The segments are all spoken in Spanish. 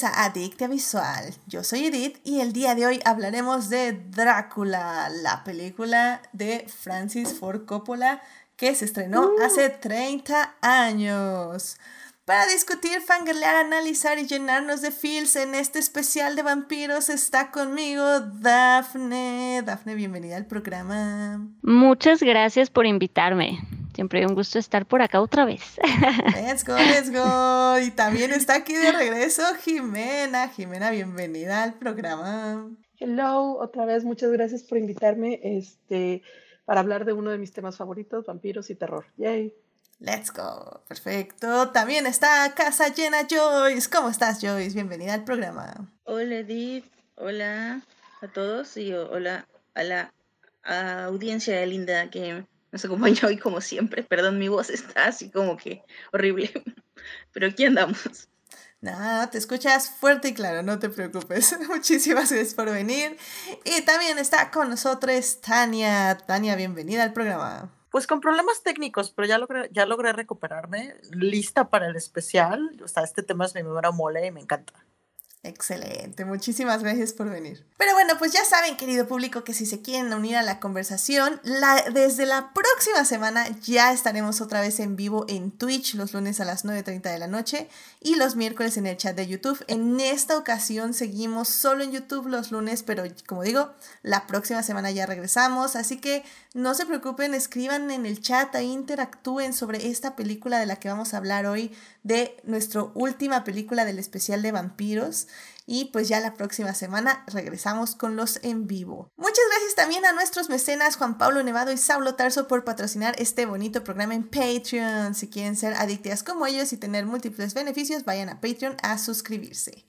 bienvenidos a Adictia Visual. Yo soy Edith y el día de hoy hablaremos de Drácula, la película de Francis Ford Coppola que se estrenó Uh. hace 30 años. Para discutir, fangirlear, analizar y llenarnos de feels en este especial de vampiros está conmigo Dafne. Dafne, bienvenida al programa. Muchas gracias por invitarme. Siempre un gusto estar por acá otra vez. Let's go, let's go. Y también está aquí de regreso Jimena. Jimena, bienvenida al programa. Hello, otra vez, muchas gracias por invitarme este, para hablar de uno de mis temas favoritos, vampiros y terror. Yay. Let's go. Perfecto. También está Casa Llena Joyce. ¿Cómo estás, Joyce? Bienvenida al programa. Hola Edith, hola a todos y hola a la audiencia linda que nos acompaña hoy como siempre. Perdón, mi voz está así como que horrible, pero aquí andamos. Nada, te escuchas fuerte y claro, no te preocupes. Muchísimas gracias por venir. Y también está con nosotros Tania. Tania, bienvenida al programa. Pues con problemas técnicos, pero ya logré, ya logré recuperarme, lista para el especial. O sea, este tema es mi primera mole y me encanta. Excelente, muchísimas gracias por venir. Pero bueno, pues ya saben, querido público, que si se quieren unir a la conversación, la, desde la próxima semana ya estaremos otra vez en vivo en Twitch los lunes a las 9.30 de la noche y los miércoles en el chat de YouTube. En esta ocasión seguimos solo en YouTube los lunes, pero como digo, la próxima semana ya regresamos, así que no se preocupen, escriban en el chat, ahí interactúen sobre esta película de la que vamos a hablar hoy, de nuestra última película del especial de vampiros. Y pues ya la próxima semana regresamos con los en vivo. Muchas gracias también a nuestros mecenas Juan Pablo Nevado y Saulo Tarso por patrocinar este bonito programa en Patreon. Si quieren ser adictas como ellos y tener múltiples beneficios, vayan a Patreon a suscribirse.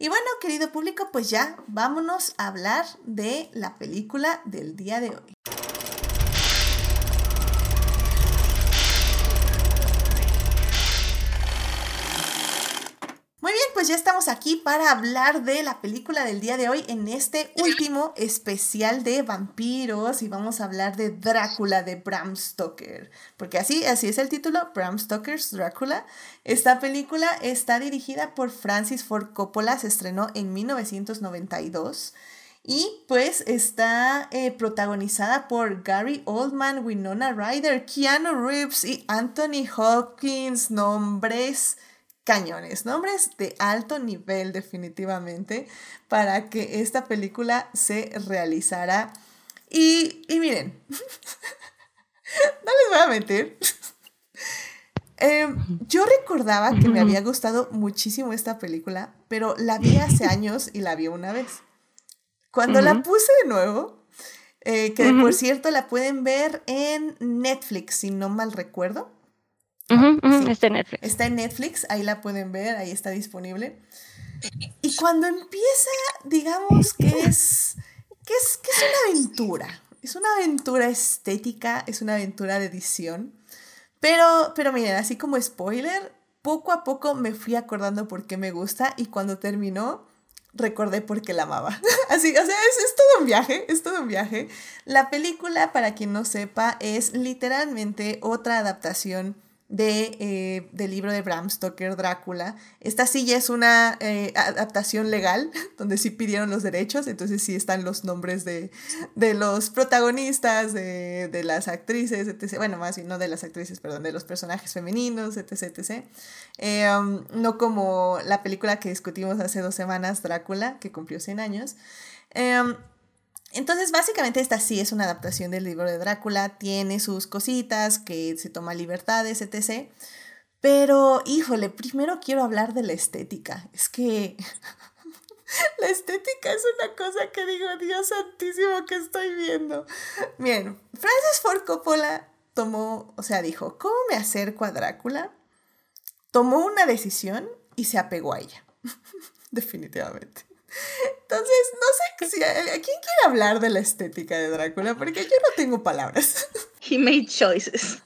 Y bueno, querido público, pues ya vámonos a hablar de la película del día de hoy. Pues ya estamos aquí para hablar de la película del día de hoy en este último especial de vampiros y vamos a hablar de Drácula de Bram Stoker, porque así así es el título, Bram Stoker's Drácula. Esta película está dirigida por Francis Ford Coppola, se estrenó en 1992. Y pues está eh, protagonizada por Gary Oldman, Winona Ryder, Keanu Reeves y Anthony Hopkins, nombres cañones, nombres de alto nivel definitivamente para que esta película se realizara. Y, y miren, no les voy a mentir. Em, yo recordaba que me había gustado muchísimo esta película, pero la vi hace años y la vi una vez. Cuando la puse de nuevo, eh, que por cierto la pueden ver en Netflix, si no mal recuerdo. Sí. Está en Netflix. Está en Netflix, ahí la pueden ver, ahí está disponible. Y cuando empieza, digamos que es, que es, que es una aventura. Es una aventura estética, es una aventura de edición. Pero, pero miren, así como spoiler, poco a poco me fui acordando por qué me gusta y cuando terminó, recordé por qué la amaba. Así, o sea, es, es todo un viaje, es todo un viaje. La película, para quien no sepa, es literalmente otra adaptación de, eh, del libro de Bram Stoker, Drácula. Esta sí ya es una eh, adaptación legal, donde sí pidieron los derechos, entonces sí están los nombres de, de los protagonistas, de, de las actrices, etc. Bueno, más bien no de las actrices, perdón, de los personajes femeninos, etc. etc. Eh, um, no como la película que discutimos hace dos semanas, Drácula, que cumplió 100 años. Eh, um, entonces, básicamente esta sí es una adaptación del libro de Drácula, tiene sus cositas, que se toma libertades, etc. Pero, híjole, primero quiero hablar de la estética. Es que la estética es una cosa que digo, Dios santísimo, que estoy viendo. Bien, Francis Ford Coppola tomó, o sea, dijo, ¿cómo me acerco a Drácula? Tomó una decisión y se apegó a ella. Definitivamente. Entonces, no sé si a, quién quiere hablar de la estética de Drácula, porque yo no tengo palabras. He made choices.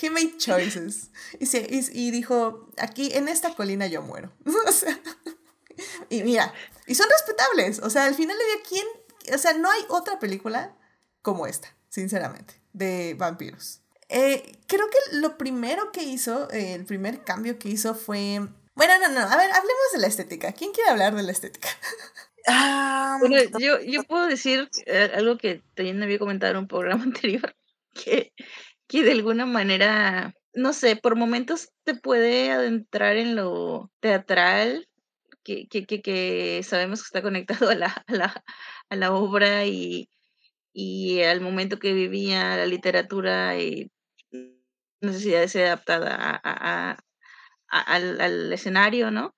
He made choices. Y, se, y, y, dijo, aquí en esta colina yo muero. o sea, y mira, y son respetables. O sea, al final le dio quién, o sea, no hay otra película como esta, sinceramente, de vampiros. Eh, creo que lo primero que hizo, eh, el primer cambio que hizo fue Bueno, no, no, a ver, hablemos de la estética. ¿Quién quiere hablar de la estética? Ah, Bueno, yo, yo puedo decir eh, algo que también había comentado en un programa anterior, que, que de alguna manera, no sé, por momentos te puede adentrar en lo teatral, que, que, que, que sabemos que está conectado a la, a la, a la obra y, y al momento que vivía la literatura y necesidad de ser adaptada a, a- a- a- al, al escenario, ¿no?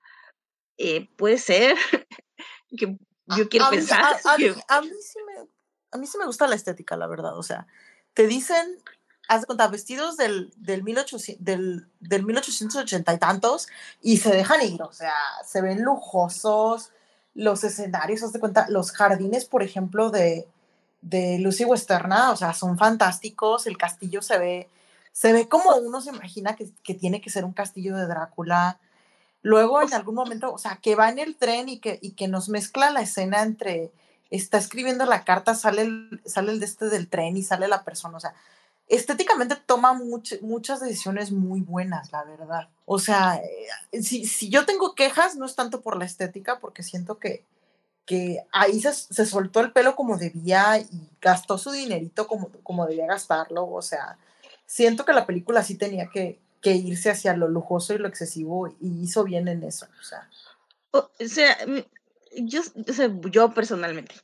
Eh, puede ser que yo quiero a pensar a- a que mí sí me, a mí sí me gusta la estética, la verdad. O sea, te dicen, haz de cuenta, vestidos del, del, 1800, del, del 1880 y tantos y se dejan ir. O sea, se ven lujosos los escenarios, haz de cuenta, los jardines, por ejemplo, de, de Lucy Westerna, o sea, son fantásticos. El castillo se ve, se ve como uno se imagina que, que tiene que ser un castillo de Drácula. Luego en algún momento, o sea, que va en el tren y que, y que nos mezcla la escena entre, está escribiendo la carta, sale el, sale el de este del tren y sale la persona, o sea, estéticamente toma much- muchas decisiones muy buenas, la verdad. O sea, eh, si, si yo tengo quejas, no es tanto por la estética, porque siento que, que ahí se, se soltó el pelo como debía y gastó su dinerito como, como debía gastarlo, o sea, siento que la película sí tenía que, que irse hacia lo lujoso y lo excesivo y hizo bien en eso, o sea. O sea, yo, o sea, yo personalmente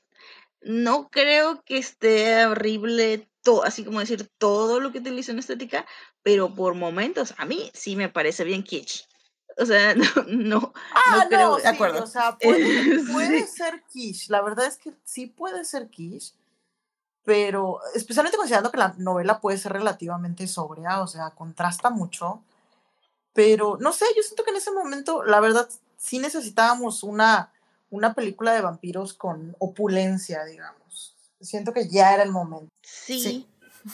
no creo que esté horrible, to- así como decir todo lo que utiliza en estética, pero por momentos a mí sí me parece bien kitsch. O sea, no, no, Ah, no creo. no, de sí, acuerdo. o sea, puede, Sí. puede ser quiche. La verdad es que sí puede ser quiche, pero especialmente considerando que la novela puede ser relativamente sobria, o sea, contrasta mucho. Pero no sé, yo siento que en ese momento, la verdad, sí necesitábamos una, una película de vampiros con opulencia, digamos. Siento que ya era el momento. Sí,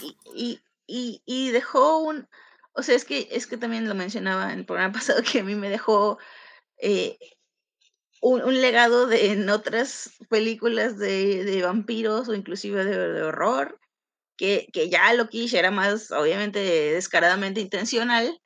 y, y, y, y dejó un, o sea, es que, es que también lo mencionaba en el programa pasado que a mí me dejó eh, un, legado de en otras películas de, de vampiros o inclusive de, de horror, que, que ya lo quiche era más, obviamente, descaradamente intencional,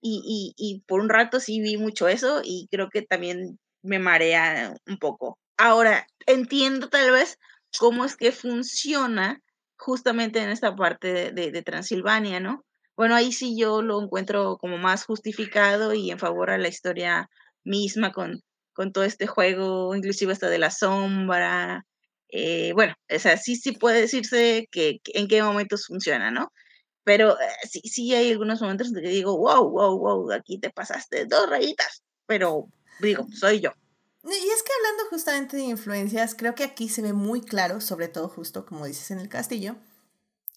y, y, y por un rato sí vi mucho eso y creo que también me marea un poco. Ahora, entiendo tal vez cómo es que funciona justamente en esta parte de, de, de Transilvania, ¿no? Bueno, ahí sí yo lo encuentro como más justificado y en favor a la historia misma con, con todo este juego, inclusive hasta de la sombra. eh, bueno, o sea, sí, sí puede decirse que, que en qué momentos funciona, ¿no? Pero eh, sí, sí hay algunos momentos en que digo, wow, wow, wow, aquí te pasaste dos rayitas, pero digo, soy yo. Y es que hablando justamente de influencias, creo que aquí se ve muy claro, sobre todo justo como dices en el castillo,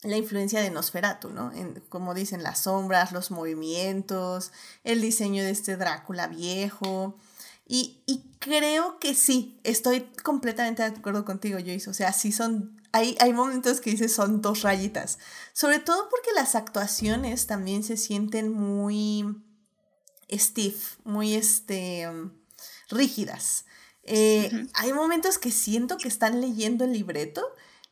la influencia de Nosferatu, ¿no? En, como dicen, las sombras, los movimientos, el diseño de este Drácula viejo. Y, y creo que sí, estoy completamente de acuerdo contigo, Joyce. O sea, sí son, hay, hay momentos que dices son dos rayitas. Sobre todo porque las actuaciones también se sienten muy stiff, muy este, rígidas. Eh. Hay momentos que siento que están leyendo el libreto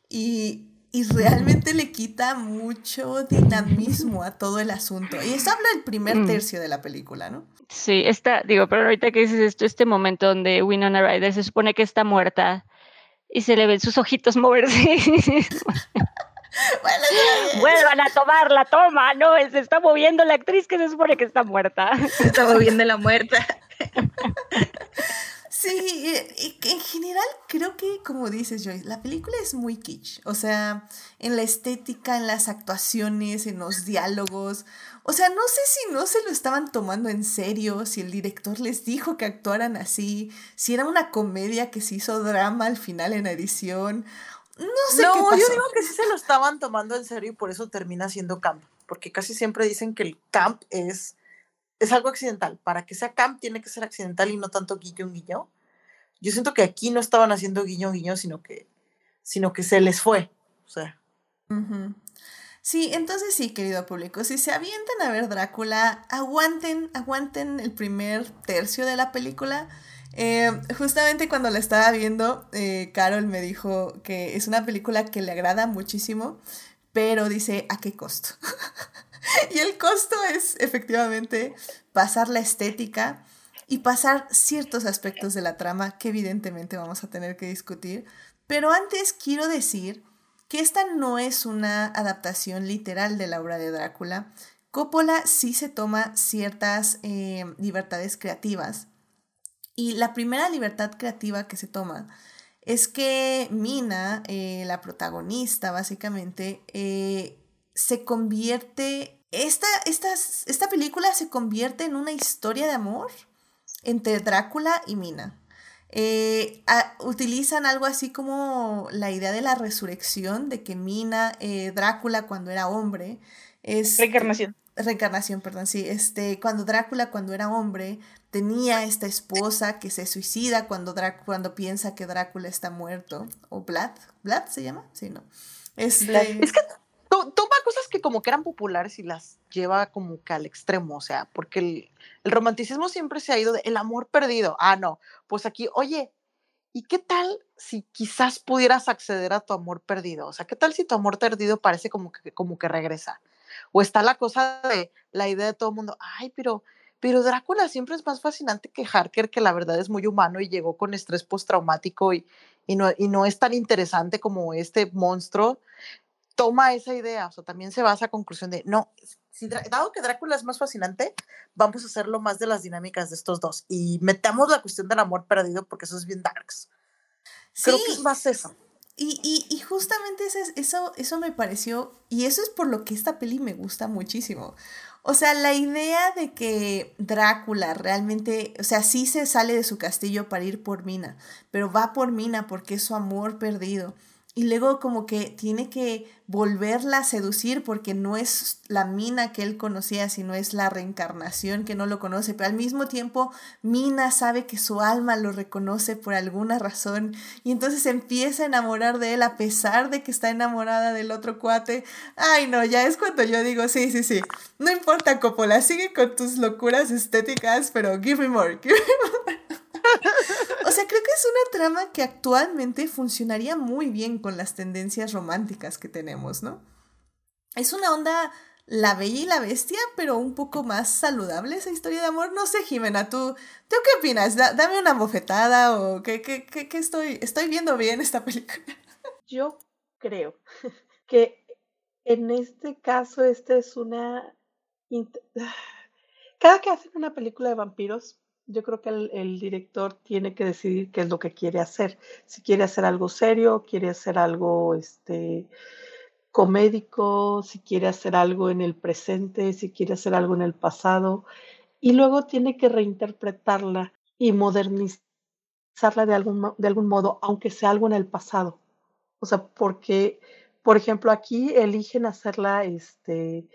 y, y realmente le quita mucho dinamismo a todo el asunto. Y esto habla del primer Mm. tercio de la película, ¿no? Sí, está, digo, pero ahorita que dices esto, este momento donde Winona Ryder se supone que está muerta y se le ven sus ojitos moverse. Bueno, Vuelvan a tomar la toma, no, se está moviendo la actriz que se supone que está muerta. Estaba viendo la muerta. Sí, eh, en general creo que, como dices Joyce, la película es muy kitsch. O sea, en la estética, en las actuaciones, en los diálogos. O sea, no sé si no se lo estaban tomando en serio, si el director les dijo que actuaran así, si era una comedia que se hizo drama al final en edición. No sé no, qué pasó. yo digo que sí se lo estaban tomando en serio y por eso termina siendo camp, porque casi siempre dicen que el camp es, es algo accidental. Para que sea camp tiene que ser accidental y no tanto guiño guiño. Yo siento que aquí no estaban haciendo guiño guiño, sino que, sino que se les fue. Sí, entonces sí, querido público, si se avientan a ver Drácula, aguanten, aguanten el primer tercio de la película. Eh, justamente cuando la estaba viendo, eh, Carol me dijo que es una película que le agrada muchísimo, pero dice, ¿a qué costo? y el costo es efectivamente pasar la estética y pasar ciertos aspectos de la trama que evidentemente vamos a tener que discutir. Pero antes quiero decir que esta no es una adaptación literal de la obra de Drácula. Coppola sí se toma ciertas eh, libertades creativas. Y la primera libertad creativa que se toma es que Mina, eh, la protagonista básicamente, eh, se convierte, esta, esta, esta película se convierte en una historia de amor entre Drácula y Mina. Eh, utilizan algo así como la idea de la resurrección, de que Mina, eh, Drácula cuando era hombre, es... Reencarnación. Reencarnación, perdón, sí. Este, cuando Drácula cuando era hombre tenía esta esposa que se suicida cuando, cuando piensa que Drácula está muerto. O Vlad, ¿Vlad se llama? Sí, no. Este... Es que toma cosas que como que eran populares y las lleva como que al extremo, o sea, porque el, romanticismo siempre se ha ido de el amor perdido. Ah, no, pues aquí, oye, ¿y qué tal si quizás pudieras acceder a tu amor perdido? O sea, ¿qué tal si tu amor perdido parece como que, como que regresa? O está la cosa de la idea de todo el mundo, ay, pero, pero Drácula siempre es más fascinante que Harker, que la verdad es muy humano y llegó con estrés postraumático y, y, no, y no es tan interesante como este monstruo toma esa idea, o sea, también se va a esa conclusión de, no, si, dado que Drácula es más fascinante, vamos a hacerlo más de las dinámicas de estos dos y metamos la cuestión del amor perdido porque eso es bien darks. Creo que es más eso. Y, y, y justamente eso, eso, eso me pareció, y eso es por lo que esta peli me gusta muchísimo. O sea, la idea de que Drácula realmente, o sea, sí se sale de su castillo para ir por Mina, pero va por Mina porque es su amor perdido y luego como que tiene que volverla a seducir porque no es la Mina que él conocía, sino es la reencarnación que no lo conoce. Pero al mismo tiempo, Mina sabe que su alma lo reconoce por alguna razón y entonces empieza a enamorar de él a pesar de que está enamorada del otro cuate. Ay, no, ya es cuando yo digo, sí, sí, sí. No importa, Coppola, sigue con tus locuras estéticas, pero give me more, give me more. sea, creo que es una trama que actualmente funcionaría muy bien con las tendencias románticas que tenemos, ¿no? Es una onda la bella y la bestia, pero un poco más saludable esa historia de amor. No sé, Jimena, ¿tú, ¿tú qué opinas? dame una bofetada o qué, qué, qué, estoy, estoy viendo bien esta película. Yo creo que en este caso, esta es una... Cada que hacen una película de vampiros, yo creo que el, director tiene que decidir qué es lo que quiere hacer. Si quiere hacer algo serio, quiere hacer algo este, comédico, si quiere hacer algo en el presente, si quiere hacer algo en el pasado. Y luego tiene que reinterpretarla y modernizarla de algún, de algún modo, aunque sea algo en el pasado. O sea, porque, por ejemplo, aquí eligen hacerla, este,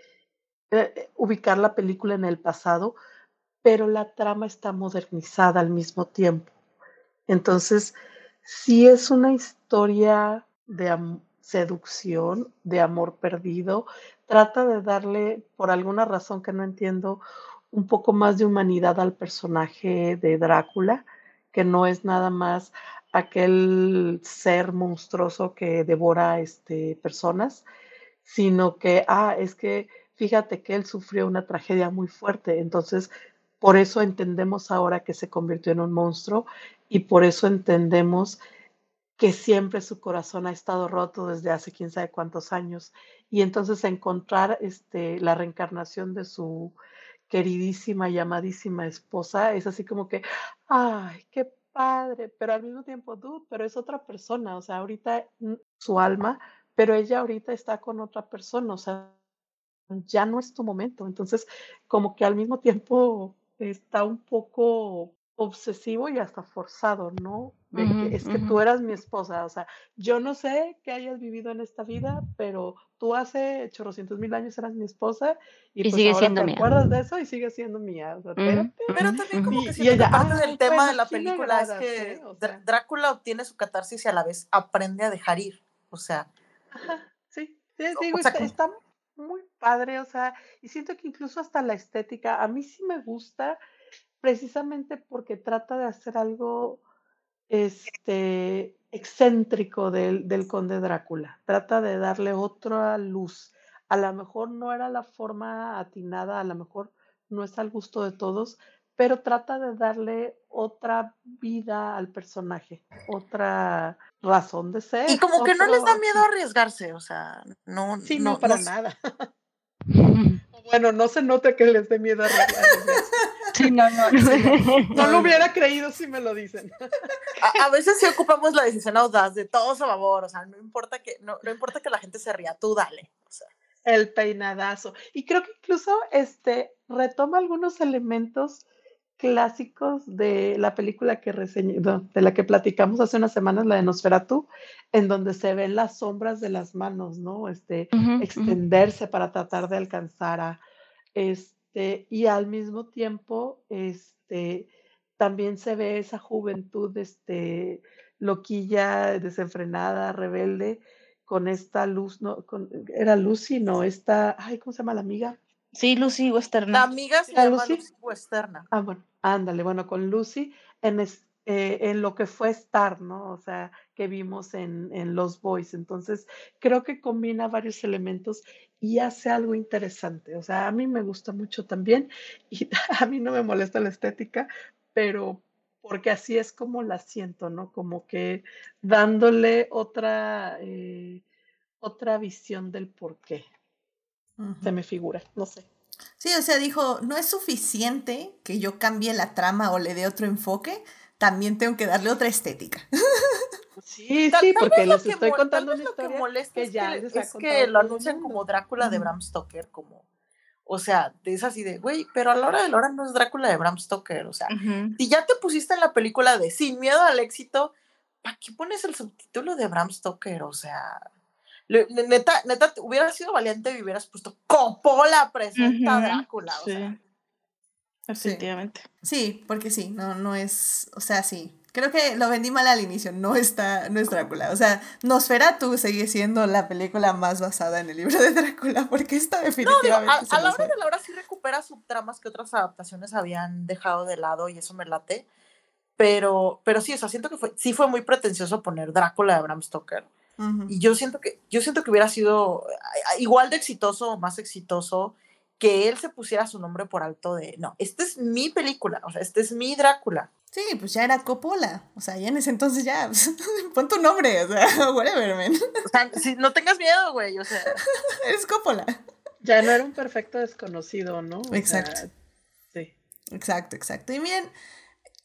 eh, ubicar la película en el pasado, pero la trama está modernizada al mismo tiempo. Entonces, si es una historia de seducción, de amor perdido, trata de darle, por alguna razón que no entiendo, un poco más de humanidad al personaje de Drácula, que no es nada más aquel ser monstruoso que devora este, personas, sino que, ah, es que fíjate que él sufrió una tragedia muy fuerte, entonces por eso entendemos ahora que se convirtió en un monstruo y por eso entendemos que siempre su corazón ha estado roto desde hace quién sabe cuántos años. Y entonces encontrar este, la reencarnación de su queridísima y amadísima esposa es así como que, ay, qué padre, pero al mismo tiempo, tú, pero es otra persona, o sea, ahorita su alma, pero ella ahorita está con otra persona, o sea, ya no es tu momento. Entonces, como que al mismo tiempo está un poco obsesivo y hasta forzado, ¿no? es que tú eras mi esposa, o sea, yo no sé qué hayas vivido en esta vida, pero tú hace chorrocientos mil años eras mi esposa y, pues sigue ahora siendo te mía. acuerdas de eso y sigue siendo mía. O sea, Pero también como que siento que parte del tema de la película es que Drácula obtiene su catarsis y a la vez aprende a dejar ir, o sea. Ajá, sí, sí digo, está, muy padre, o sea, y siento que incluso hasta la estética, a mí sí me gusta precisamente porque trata de hacer algo este excéntrico del, del conde Drácula, trata de darle otra luz. A lo mejor no era la forma atinada, a lo mejor no es al gusto de todos, pero trata de darle otra vida al personaje, otra razón de ser. Y como que no les da miedo arriesgarse, o sea, no, Sí, no, para no- nada. Bueno, no se nota que les dé miedo a arriesgarse. Sí, no, no. No lo hubiera creído si me lo dicen. A, a veces sí ocupamos la decisión audaz de todos a favor, o sea, no importa que, no, no importa que la gente se ría, tú dale. O sea, El peinadazo. Y creo que incluso este retoma algunos elementos clásicos de la película que reseñé, no, de la que platicamos hace unas semanas, la de Nosferatu, en donde se ven las sombras de las manos, ¿no? Este, extenderse para tratar de alcanzar a este y al mismo tiempo este también se ve esa juventud este loquilla desenfrenada rebelde con esta luz no con, era Lucy no esta ay cómo se llama la amiga Sí, Lucy Western. la amiga se ¿La llama Lucy? Lucy Westerna. ah bueno ándale bueno con Lucy en es- eh, en lo que fue Star no o sea que vimos en, en Los Boys entonces creo que combina varios elementos y hace algo interesante. O sea, a mí me gusta mucho también y a mí no me molesta la estética, pero porque así es como la siento, ¿no? Como que dándole otra, eh, otra visión del por qué Ujú. se me figura, no sé. Sí, o sea, dijo, no es suficiente que yo cambie la trama o le dé otro enfoque, también tengo que darle otra estética. Sí, Tal- sí, tal porque les que estoy contando una que historia molesta que es ya que, les ha es que lo anuncian como Drácula de. Bram Stoker, como, o sea, es así de, güey, pero a la hora de la hora no es Drácula de Bram Stoker, o sea, si ya te pusiste en la película de Sin miedo al éxito, ¿para qué pones el subtítulo de Bram Stoker? O sea, neta, neta, te- hubiera sido valiente y hubieras puesto Coppola presenta a Ujú, Drácula, o sí. sea. Definitivamente. Sí, porque sí, no, no es, o sea, sí. Creo que lo vendí mal al inicio, no está, no es Drácula. O sea, Nosferatu sigue siendo la película más basada en el libro de Drácula, porque esta No, digo, definitivamente a, se a la hora de la hora sí recupera subtramas que otras adaptaciones habían dejado de lado y eso me late. Pero, pero sí, o sea, siento que fue, sí fue muy pretencioso poner Drácula de Bram Stoker. Y yo siento que, yo siento que hubiera sido igual de exitoso o más exitoso que él se pusiera su nombre por alto de, no, esta es mi película, o sea, este es mi Drácula. Sí, pues ya era Coppola. O sea, ya en ese entonces ya, pon tu nombre, o sea, whatever, man. O sea, si, no tengas miedo, güey, o sea. Eres Coppola. Ya no era un perfecto desconocido, ¿no? O sea, Exacto. sí. Exacto, exacto. Y miren,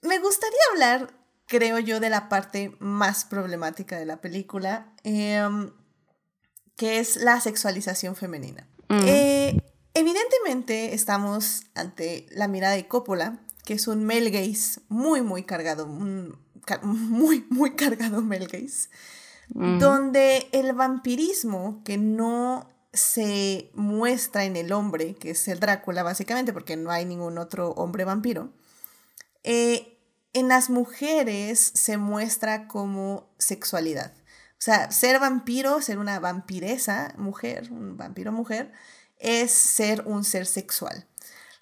me gustaría hablar, creo yo, de la parte más problemática de la película, em, que es la sexualización femenina. Mm. Eh, evidentemente estamos ante la mirada de Coppola, que es un male gaze muy, muy cargado, un muy, muy cargado male gaze, Mm. donde el vampirismo que no se muestra en el hombre, que es el Drácula básicamente, porque no hay ningún otro hombre vampiro, eh, en las mujeres se muestra como sexualidad. O sea, ser vampiro, ser una vampiresa mujer, un vampiro mujer, es ser un ser sexual.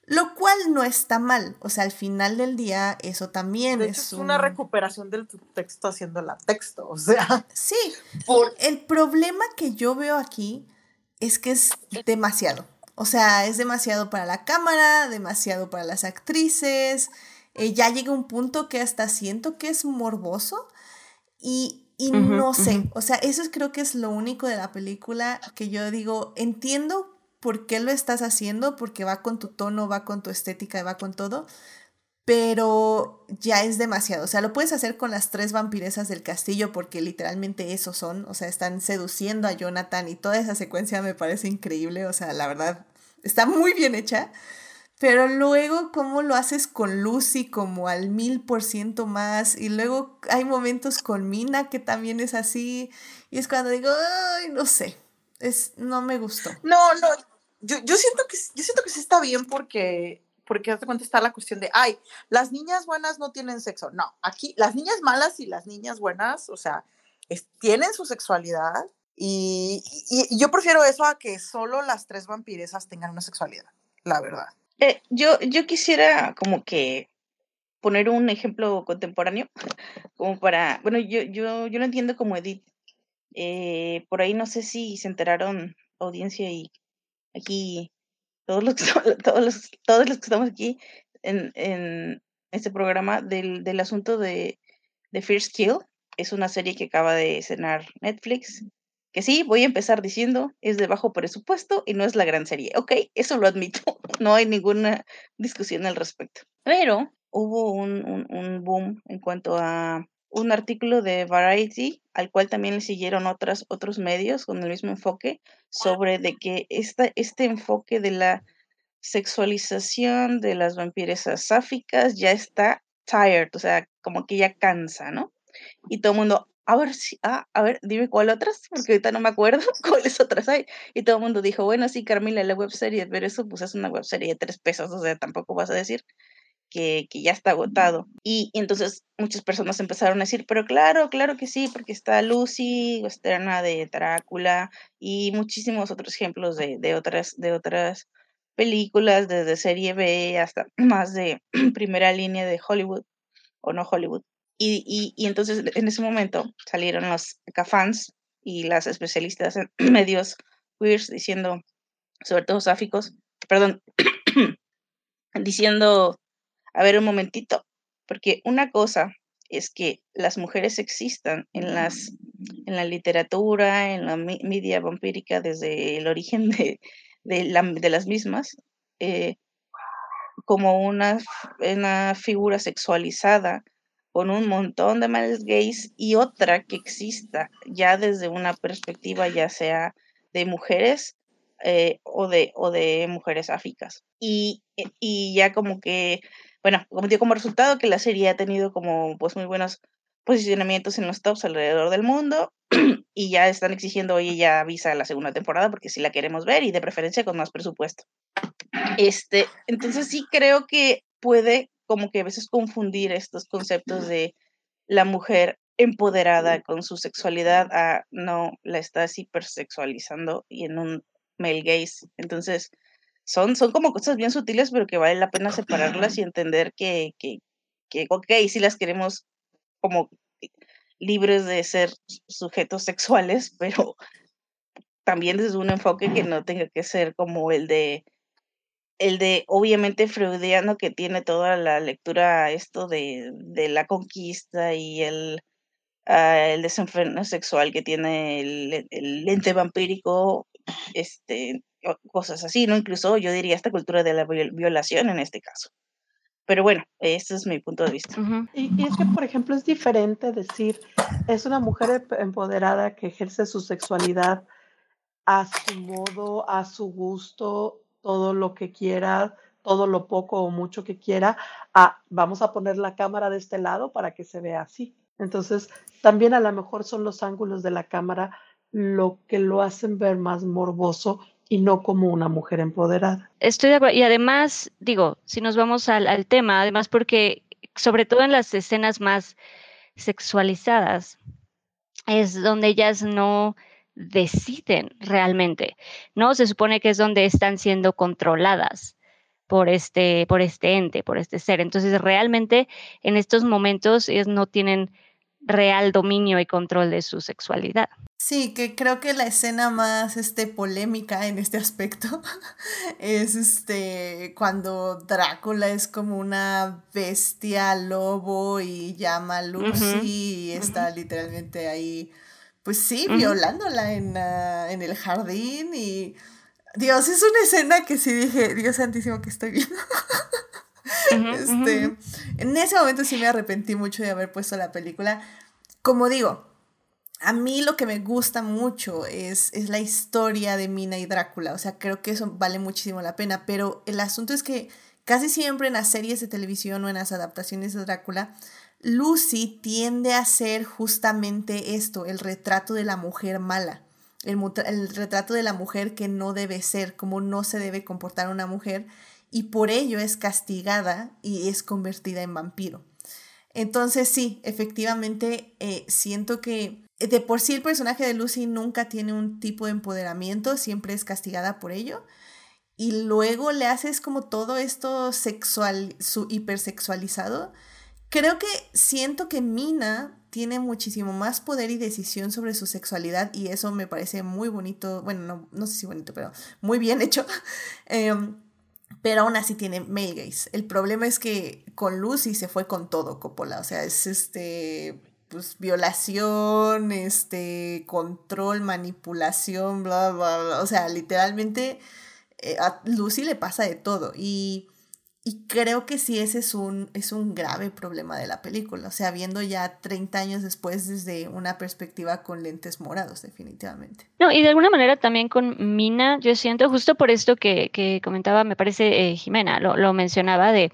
Lo cual no está mal. O sea, al final del día, eso también De es, hecho, es una un- recuperación del texto haciéndola texto, o sea. Sí, Por, el problema que yo veo aquí es que es demasiado. O sea, es demasiado para la cámara, demasiado para las actrices. Eh, ya llega un punto que hasta siento que es morboso. Y, y no sé, ujú. o sea, eso es- creo que es lo único de la película que yo digo, entiendo por qué lo estás haciendo, porque va con tu tono, va con tu estética, va con todo, pero ya es demasiado. O sea, lo puedes hacer con las tres vampiresas del castillo porque literalmente eso son. O sea, están seduciendo a Jonathan y toda esa secuencia me parece increíble. O sea, la verdad, está muy bien hecha. Pero luego, ¿cómo lo haces con Lucy como al mil por ciento más? Y luego hay momentos con Mina que también es así. Y es cuando digo, ay, no sé. Es, no me gustó. no, no, yo, yo siento que yo siento que sí está bien porque porque hazte cuenta está la cuestión de ay, las niñas buenas no tienen sexo. No, aquí las niñas malas y las niñas buenas, o sea, tienen su sexualidad y, y- y yo prefiero eso a que solo las tres vampiresas tengan una sexualidad, la verdad. Eh, yo, yo quisiera como que poner un ejemplo contemporáneo, como para, bueno, yo, yo, yo lo entiendo como Edith. Eh, por ahí no sé si se enteraron audiencia y aquí todos los que, todos los, todos los que estamos aquí, en, en este programa del, del asunto de, de First Kill. Es una serie que acaba de escenar Netflix. Que sí, voy a empezar diciendo, es de bajo presupuesto y no es la gran serie. Ok, eso lo admito. No hay ninguna discusión al respecto. Pero hubo un, un, un boom en cuanto a un artículo de Variety, al cual también le siguieron otras, otros medios con el mismo enfoque, sobre de que esta, este enfoque de la sexualización de las vampiresas sáficas ya está tired, o sea, como que ya cansa, ¿no? Y todo el mundo, a ver, si, ah, a ver, dime cuál otras, porque ahorita no me acuerdo cuáles otras hay. Y todo el mundo dijo, bueno, sí, Carmila, la webserie, pero eso pues es una webserie de tres pesos, o sea, tampoco vas a decir que, que ya está agotado. Y, y, entonces muchas personas empezaron a decir, pero claro, claro que sí, porque está Lucy, Westerna de Drácula y muchísimos otros ejemplos de, de, otras, de otras películas, desde serie B hasta más de primera línea de Hollywood o no Hollywood. Y, y, entonces en ese momento salieron los fans y las especialistas en medios queers diciendo, sobre todo sáficos, perdón, diciendo a ver un momentito, porque una cosa es que las mujeres existan en las en la literatura, en la media vampírica desde el origen de, de las mismas, eh, como una, una figura sexualizada con un montón de males gays y otra que exista ya desde una perspectiva ya sea de mujeres eh, o, de, o de mujeres áficas. Y, y ya como que bueno, como como resultado que la serie ha tenido como pues muy buenos posicionamientos en los tops alrededor del mundo y ya están exigiendo, oye, ya avisa la segunda temporada porque si la queremos ver y de preferencia con más presupuesto. Este, entonces sí creo que puede como que a veces confundir estos conceptos de la mujer empoderada con su sexualidad a no, la estás hipersexualizando y en un male gaze. Entonces, son, son como cosas bien sutiles, pero que vale la pena separarlas y entender que, que, que, ok, si las queremos como libres de ser sujetos sexuales, pero también desde un enfoque que no tenga que ser como el de el de obviamente freudiano que tiene toda la lectura esto de, de la conquista y el, uh, el desenfreno sexual que tiene el, el lente vampírico este cosas así, ¿no? Incluso yo diría esta cultura de la violación en este caso. Pero bueno, ese es mi punto de vista. Uh -huh. y, y, es que, por ejemplo, es diferente decir, es una mujer empoderada que ejerce su sexualidad a su modo, a su gusto, todo lo que quiera, todo lo poco o mucho que quiera, a vamos a poner la cámara de este lado para que se vea así. Entonces, también a lo mejor son los ángulos de la cámara lo que lo hacen ver más morboso y no como una mujer empoderada. Estoy de acuerdo. Y además, digo, si nos vamos al, al, tema, además porque sobre todo en las escenas más sexualizadas, es donde ellas no deciden realmente, ¿no? Se supone que es donde están siendo controladas por este, por este ente, por este ser. Entonces, realmente en estos momentos ellos no tienen real dominio y control de su sexualidad. Sí, que creo que la escena más este, polémica en este aspecto es este cuando Drácula es como una bestia lobo y llama a Lucy uh -huh. y está uh -huh. literalmente ahí, pues sí, uh -huh. violándola en, uh, en el jardín y Dios, es una escena que sí dije, Dios santísimo que estoy viendo. este, en ese momento sí me arrepentí mucho de haber puesto la película. Como digo, a mí lo que me gusta mucho es, es la historia de Mina y Drácula, o sea, creo que eso vale muchísimo la pena, pero el asunto es que casi siempre en las series de televisión o en las adaptaciones de Drácula, Lucy tiende a ser justamente esto, el retrato de la mujer mala, el, retrato de la mujer que no debe ser, como no se debe comportar una mujer, y por ello es castigada y es convertida en vampiro. Entonces sí, efectivamente eh, siento que de por sí el personaje de Lucy nunca tiene un tipo de empoderamiento, siempre es castigada por ello. Y luego le haces como todo esto sexual, su hipersexualizado. Creo que siento que Mina tiene muchísimo más poder y decisión sobre su sexualidad y eso me parece muy bonito, bueno, no, no sé si bonito, pero muy bien hecho. eh, pero aún así tiene male gaze. El problema es que con Lucy se fue con todo Coppola, o sea, es este pues violación, este control, manipulación, bla bla bla, o sea, literalmente eh, a Lucy le pasa de todo y y creo que sí, ese es un, es un grave problema de la película. O sea, viendo ya 30 años después desde una perspectiva con lentes morados, definitivamente. No, y de alguna manera también con Mina, yo siento, justo por esto que, que comentaba, me parece, eh, Jimena, lo, lo mencionaba, de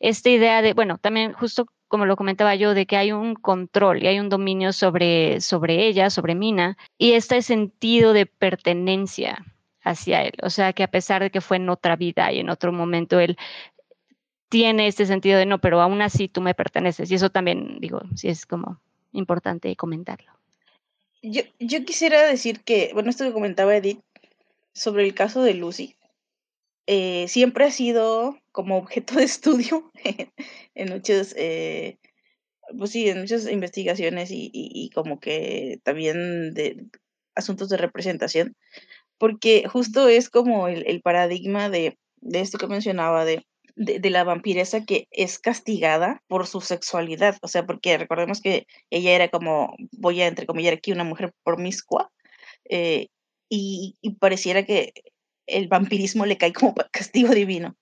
esta idea de, bueno, también justo como lo comentaba yo, de que hay un control y hay un dominio sobre, sobre ella, sobre Mina, y este sentido de pertenencia hacia él. O sea, que a pesar de que fue en otra vida y en otro momento, él tiene este sentido de no, pero aún así tú me perteneces. Y eso también, digo, sí es como importante comentarlo. Yo, yo quisiera decir que, bueno, esto que comentaba Edith sobre el caso de Lucy, eh, siempre ha sido como objeto de estudio en muchos, eh, pues sí, en muchas investigaciones y, y, como que también de asuntos de representación, porque justo es como el, el paradigma de, de esto que mencionaba, de de, la vampiresa que es castigada por su sexualidad, o sea, porque recordemos que ella era como, voy a entrecomillar aquí, una mujer promiscua, eh, y, pareciera que el vampirismo le cae como castigo divino.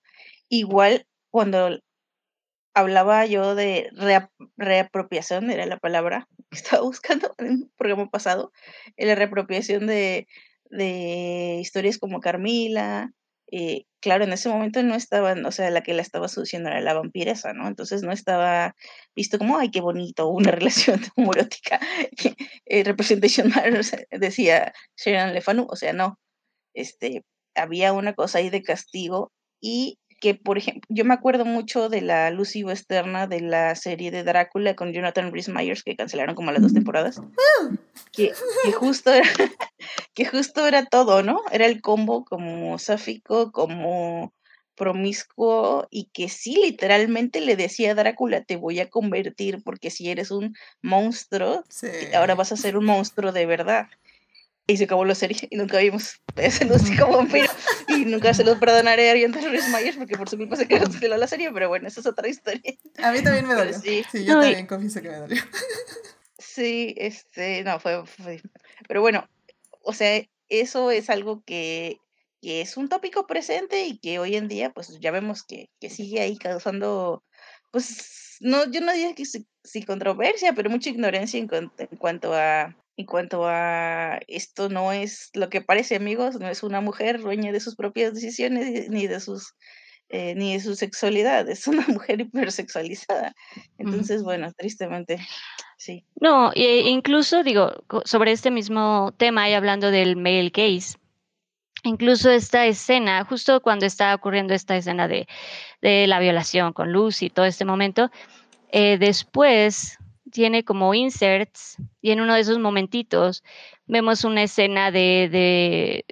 Igual cuando hablaba yo de reapropiación, era la palabra que estaba buscando en un programa pasado, la reapropiación de, de historias como Carmila, eh, claro, en ese momento no estaban, o sea, la que la estaba sucediendo era la vampiresa, ¿no? Entonces no estaba visto como, ay, qué bonito, una relación homorótica. eh, Representation decía Sharon Lefanu, o sea, no. Este, había una cosa ahí de castigo y que, por ejemplo, yo me acuerdo mucho de la Lucy Westerna de la serie de Drácula con Jonathan Rhys Myers, que cancelaron como las dos temporadas, que, que, justo era, que justo era todo, ¿no? Era el combo como sáfico, como promiscuo y que sí literalmente le decía a Drácula te voy a convertir porque si eres un monstruo ahora vas a ser un monstruo de verdad y se acabó la serie y nunca vimos ese Lucy como vampiro y nunca se los perdonaré a Ariana Rhys Myers porque por su culpa se canceló la serie, pero bueno, esa es otra historia. A mí también me dolió. Sí, sí, yo también confieso que me dolió. Sí, este, no, fue, fue, pero bueno, o sea, eso es algo que, que, es un tópico presente y que hoy en día, pues ya vemos que, que sigue ahí causando, pues, no, yo no diría que sin controversia, pero mucha ignorancia en, en cuanto a en cuanto a esto no es lo que parece, amigos, no es una mujer dueña de sus propias decisiones ni de sus eh, ni de su sexualidad, es una mujer hipersexualizada. Entonces, bueno, tristemente, sí. No, e incluso digo, sobre este mismo tema y hablando del male gaze, incluso esta escena, justo cuando está ocurriendo esta escena de, de la violación con Lucy, todo este momento, eh, después tiene como inserts y en uno de esos momentitos vemos una escena de, de,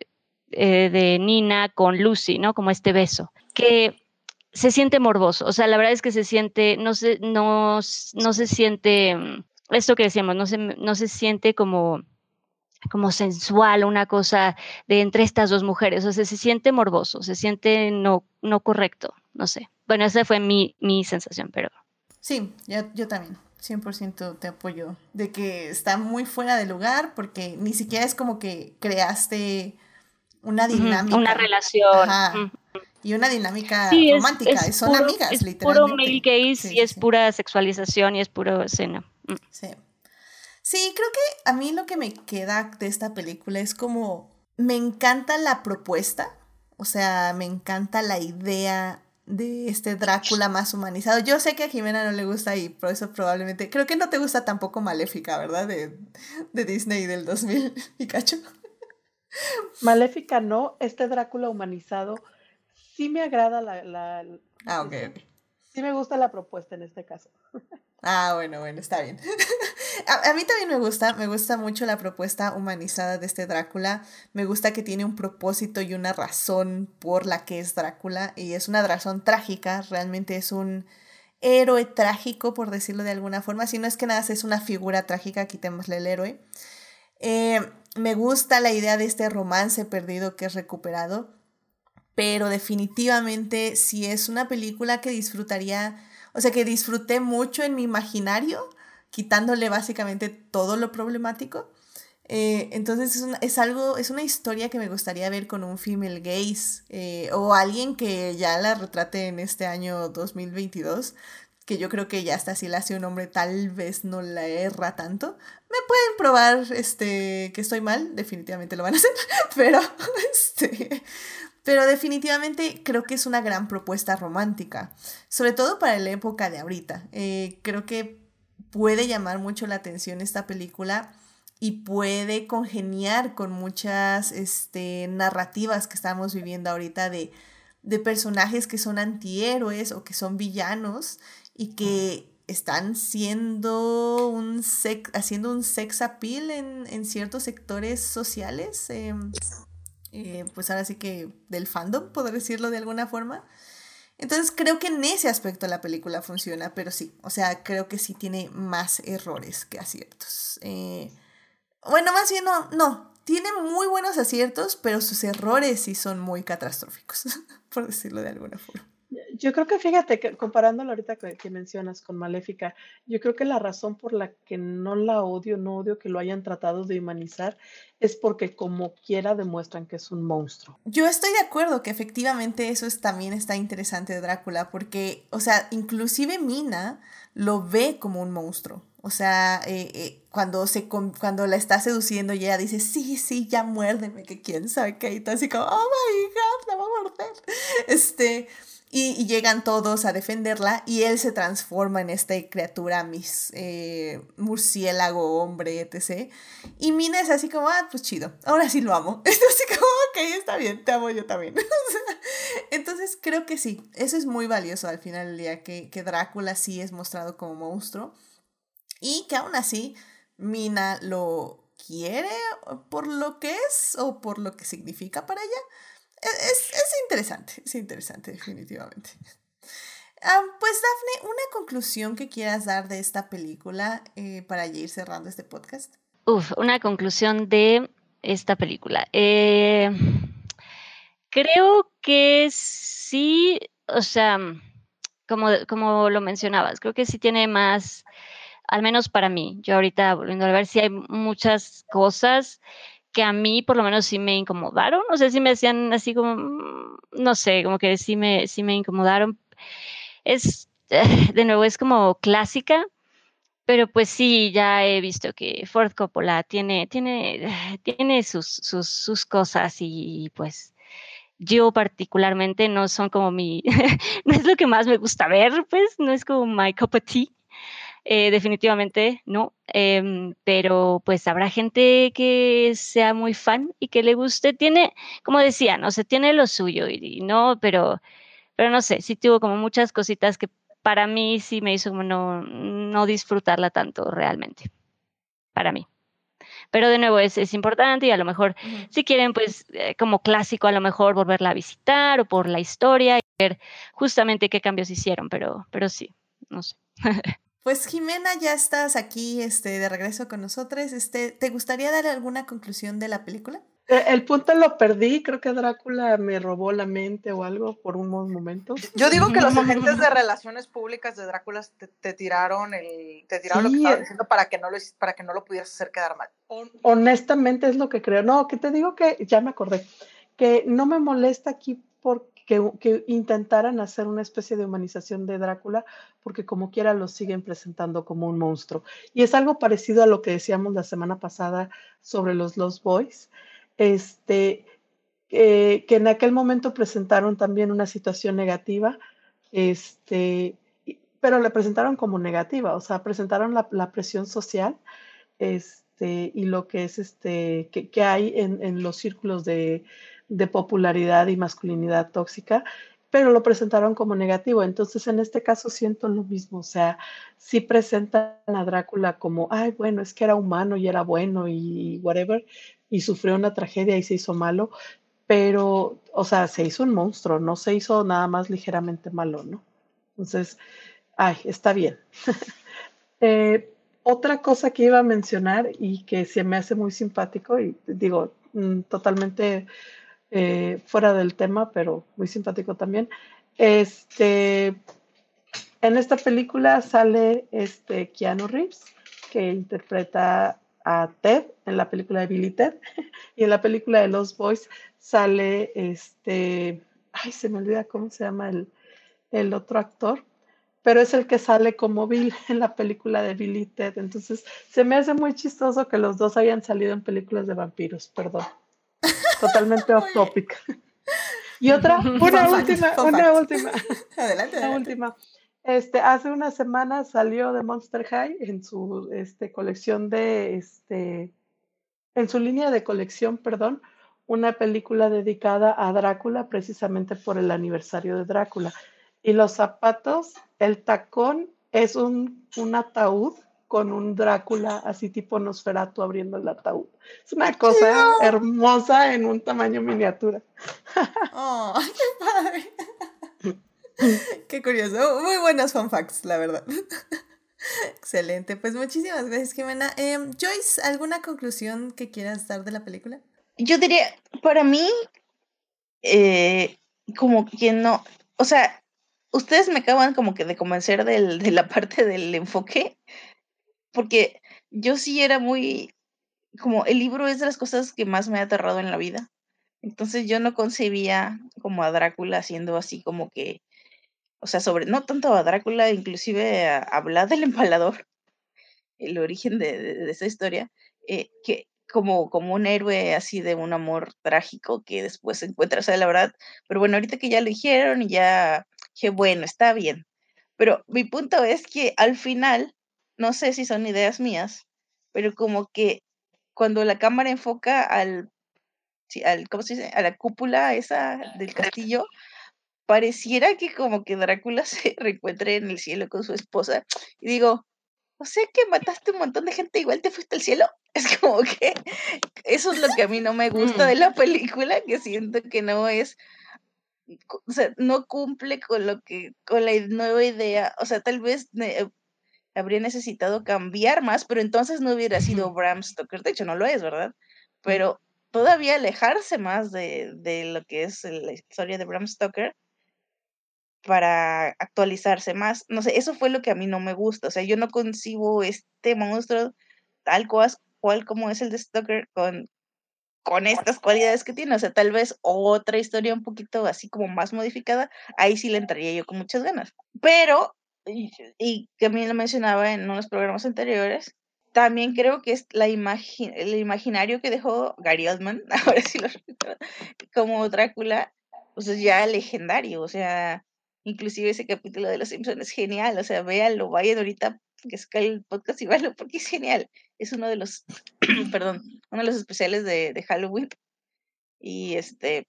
eh, de, Nina con Lucy, ¿no? Como este beso, que se siente morboso, o sea, la verdad es que se siente, no se, no, no se siente, mm, esto que decíamos, no se, no se siente como como sensual, una cosa de entre estas dos mujeres, o sea, se siente morboso, se siente no, no correcto, no sé. Bueno, esa fue mi, mi sensación, pero... Sí, yo, yo también. 100% te apoyo. De que está muy fuera de lugar porque ni siquiera es como que creaste una dinámica. Una relación. Y una dinámica romántica. Son amigas, es literalmente. Puro male gaze y es pura sexualización y es pura escena. Mm. Sí. Sí, creo que a mí lo que me queda de esta película es como. Me encanta la propuesta. O sea, me encanta la idea de este Drácula más humanizado. Yo sé que a Jimena no le gusta y por eso probablemente, creo que no te gusta tampoco Maléfica, ¿verdad? De, de Disney del 2000, Pikachu. Maléfica no, este Drácula humanizado sí me agrada la... la ah, ok. Sí me gusta la propuesta en este caso. Ah, bueno, bueno, está bien. a, mí también me gusta, me gusta mucho la propuesta humanizada de este Drácula. Me gusta que tiene un propósito y una razón por la que es Drácula. Y es una razón trágica, realmente es un héroe trágico, por decirlo de alguna forma. Si no es que nada, es una figura trágica, quitémosle el héroe. Eh, me gusta la idea de este romance perdido que es recuperado. pero definitivamente si es una película que disfrutaría, o sea, que disfruté mucho en mi imaginario, quitándole básicamente todo lo problemático. Eh, entonces es, algo, es una historia que me gustaría ver con un female gaze eh, o alguien que ya la retrate en este año 2022, que yo creo que ya hasta si la hace un hombre tal vez no la erra tanto. Me pueden probar este, que estoy mal, definitivamente lo van a hacer, pero este, pero definitivamente creo que es una gran propuesta romántica, sobre todo para la época de ahorita. Eh, creo que puede llamar mucho la atención esta película y puede congeniar con muchas este, narrativas que estamos viviendo ahorita de, de personajes que son antihéroes o que son villanos y que están siendo un sex, haciendo un sex appeal en, en ciertos sectores sociales. Eh, eh, pues ahora sí que del fandom, poder decirlo de alguna forma. Entonces creo que en ese aspecto la película funciona, pero sí, o sea, creo que sí tiene más errores que aciertos. Eh, bueno, más bien no, no, tiene muy buenos aciertos, pero sus errores sí son muy catastróficos, por decirlo de alguna forma. Yo creo que fíjate que comparándolo ahorita que, mencionas con Maléfica, yo creo que la razón por la que no la odio, no odio que lo hayan tratado de humanizar, es porque como quiera demuestran que es un monstruo. Yo estoy de acuerdo que efectivamente eso es, también está interesante de Drácula, porque, o sea, inclusive Mina lo ve como un monstruo. O sea, eh, eh, cuando, se, cuando la está seduciendo y ella dice, sí, sí, ya muérdeme, que quién sabe qué, y está así como, oh my god, la va a morder. Este, y, llegan todos a defenderla y él se transforma en esta criatura mis, eh, murciélago, hombre, etc. Y Mina es así como, ah, pues chido, ahora sí lo amo. Es así como, ok, está bien, te amo yo también. Entonces creo que sí, eso es muy valioso al final del día, que, que Drácula sí es mostrado como monstruo y que aún así Mina lo quiere por lo que es o por lo que significa para ella es, interesante, es interesante definitivamente. pues Dafne, una conclusión que quieras dar de esta película eh, para ir cerrando este podcast. Uf, una conclusión de esta película. Eh, creo que sí, o sea, como, como lo mencionabas, creo que sí tiene más, al menos para mí, yo ahorita volviendo a ver si hay muchas cosas que a mí por lo menos sí me incomodaron, o sea, sí me hacían así como, mm, no sé, como que sí me, sí me incomodaron. Es, de nuevo, es como clásica, pero pues sí, ya he visto que Ford Coppola tiene, tiene, tiene sus, sus, cosas y pues yo particularmente no son como mi, no es lo que más me gusta ver, pues no es como my cup of tea. Eh, definitivamente no, em, pero pues habrá gente que sea muy fan y que le guste. Tiene, como decía, no sé, tiene lo suyo y, no, pero, pero no sé, sí tuvo como muchas cositas que para mí sí me hizo como no, no disfrutarla tanto realmente, para mí. Pero de nuevo es, es importante y a lo mejor si quieren pues eh, como clásico a lo mejor volverla a visitar o por la historia y ver justamente qué cambios hicieron, pero, pero sí, no sé. Pues Jimena, ya estás aquí este, de regreso con nosotros. Este, ¿Te gustaría dar alguna conclusión de la película? Eh, el punto lo perdí, creo que Drácula me robó la mente o algo por unos momentos. Yo digo que los agentes de relaciones públicas de Drácula te, tiraron el, te tiraron lo que estaba diciendo para que no lo para que no lo pudieras hacer quedar mal. Honestamente es lo que creo. No, que te digo que ya me acordé que no me molesta aquí por que, intentaran hacer una especie de humanización de Drácula, porque como quiera lo siguen presentando como un monstruo. Y es algo parecido a lo que decíamos la semana pasada sobre los Lost Boys, este, que en aquel momento presentaron también una situación negativa, este, pero le presentaron como negativa, o sea, presentaron la, presión social este, y lo que es este, que, hay en los círculos de de popularidad y masculinidad tóxica, pero lo presentaron como negativo. Entonces, en este caso siento lo mismo, o sea, sí presentan a Drácula como, ay, bueno, es que era humano y era bueno y whatever, y sufrió una tragedia y se hizo malo, pero, o sea, se hizo un monstruo, no se hizo nada más ligeramente malo, ¿no? Entonces, ay, está bien. Eh, otra cosa que iba a mencionar y que se me hace muy simpático, y digo, mm, totalmente eh, fuera del tema, pero muy simpático también. Este, en esta película sale este Keanu Reeves, que interpreta a Ted en la película de Billy Ted, y en la película de Los Boys sale este, ay, se me olvida cómo se llama el, el otro actor, pero es el que sale como Bill en la película de Billy Ted. Entonces, se me hace muy chistoso que los dos hayan salido en películas de vampiros, perdón. Totalmente off topic. Y otra, una última, una última. Adelante, Una última. Este, hace una semana salió de Monster High en su este, colección de, este, en su línea de colección, perdón, una película dedicada a Drácula precisamente por el aniversario de Drácula. Y los zapatos, el tacón es un, un ataúd con un Drácula así tipo Nosferatu abriendo el ataúd. Es una cosa hermosa en un tamaño miniatura. Oh, qué padre. qué curioso. Muy buenos fun facts, la verdad. Excelente. Pues muchísimas gracias, Jimena. Em, Joyce, ¿alguna conclusión que quieras dar de la película? Yo diría, para mí, eh, como que no, o sea, ustedes me acaban como que de convencer del, de la parte del enfoque, porque yo sí era muy, como el libro es de las cosas que más me ha aterrado en la vida. Entonces yo no concebía como a Drácula haciendo así como que, o sea, sobre, no tanto a Drácula, inclusive a, a Vlad el Empalador, el origen de, de, de esa historia, eh, que como, como un héroe así de un amor trágico que después se encuentra, o sea, la verdad, pero bueno, ahorita que ya lo dijeron y ya dije, bueno, está bien. Pero mi punto es que al final, no sé si son ideas mías, pero como que cuando la cámara enfoca al, al ¿cómo se dice? A la cúpula esa del castillo, pareciera que como que Drácula se reencuentre en el cielo con su esposa. Y digo, o sea que mataste un montón de gente, igual te fuiste al cielo. Es como que eso es lo que a mí no me gusta de la película, que siento que no es, o sea, no cumple con lo que, con la nueva idea. O sea, tal vez ne- habría necesitado cambiar más, pero entonces no hubiera sido Bram Stoker. De hecho, no lo es, ¿verdad? Pero todavía alejarse más de, de lo que es la historia de Bram Stoker para actualizarse más. No sé, eso fue lo que a mí no me gusta. O sea, yo no concibo este monstruo tal cual, cual como es el de Stoker con, con estas cualidades que tiene. O sea, tal vez otra historia un poquito así como más modificada, ahí sí le entraría yo con muchas ganas. Pero, y, que a mí lo mencionaba en unos programas anteriores, también creo que es la imagi el imaginario que dejó Gary Oldman, ahora sí lo recuerdo, como Drácula, pues es ya legendario, o sea, inclusive ese capítulo de Los Simpsons es genial, o sea, véanlo, vayan ahorita que es el podcast y véanlo porque es genial. Es uno de los, perdón, uno de los especiales de, de Halloween y este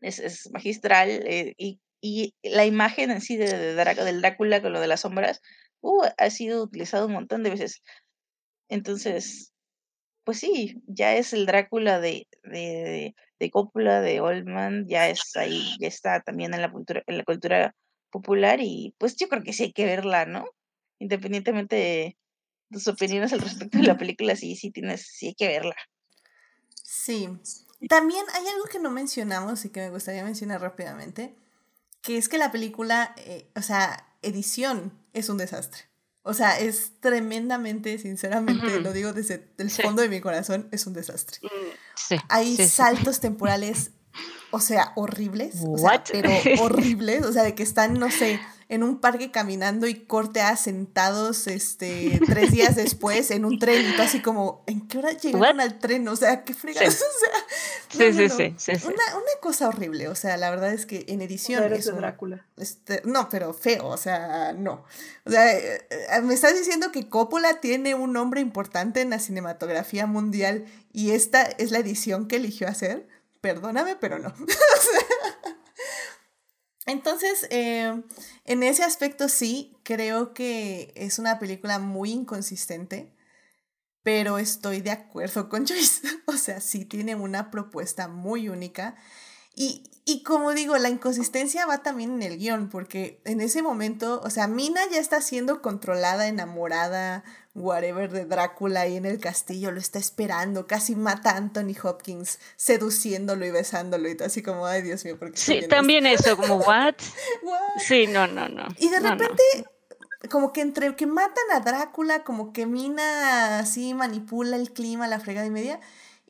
es, es magistral eh, y, y la imagen en sí de, de del Drácula con lo de las sombras uh, ha sido utilizado un montón de veces. Entonces, pues sí, ya es el Drácula de, de, de Coppola, de Oldman, ya es ahí, ya está también en la cultura, en la cultura popular y pues yo creo que sí hay que verla, ¿no? Independientemente de tus opiniones al respecto de la película, sí, sí tienes, sí hay que verla. Sí. También hay algo que no mencionamos y que me gustaría mencionar rápidamente, que es que la película, eh, o sea, edición es un desastre. O sea, es tremendamente, sinceramente, lo digo desde el Sí. fondo de mi corazón, es un desastre. Sí. Hay sí. saltos temporales, o sea, horribles, o sea, pero horribles, o sea, de que están, no sé, en un parque caminando y corte a sentados, este, tres días después en un tren y tú así como, ¿en qué hora llegaron What? al tren? O sea, qué fregados, Sí. o sea, Sí, no, no, sí, no. sí, sí, sí. Una, una cosa horrible, o sea, la verdad es que en edición Poderes es de un- Drácula. este, no, pero feo, o sea, no. O sea, eh, eh, me estás diciendo que Coppola tiene un nombre importante en la cinematografía mundial y esta es la edición que eligió hacer. Perdóname, pero no. Entonces, eh, en ese aspecto sí, creo que es una película muy inconsistente, pero estoy de acuerdo con Joyce. O sea, sí tiene una propuesta muy única Y, y como digo, la inconsistencia va también en el guion, porque en ese momento, o sea, Mina ya está siendo controlada, enamorada, whatever de Drácula ahí en el castillo, lo está esperando, casi mata a Anthony Hopkins, seduciéndolo y besándolo y todo así como, ay Dios mío, ¿por qué Sí, también eso, como, ¿what? What? Sí, no, no, no. Y de no, no. repente, como que entre que matan a Drácula, como que Mina así manipula el clima, la fregada y media.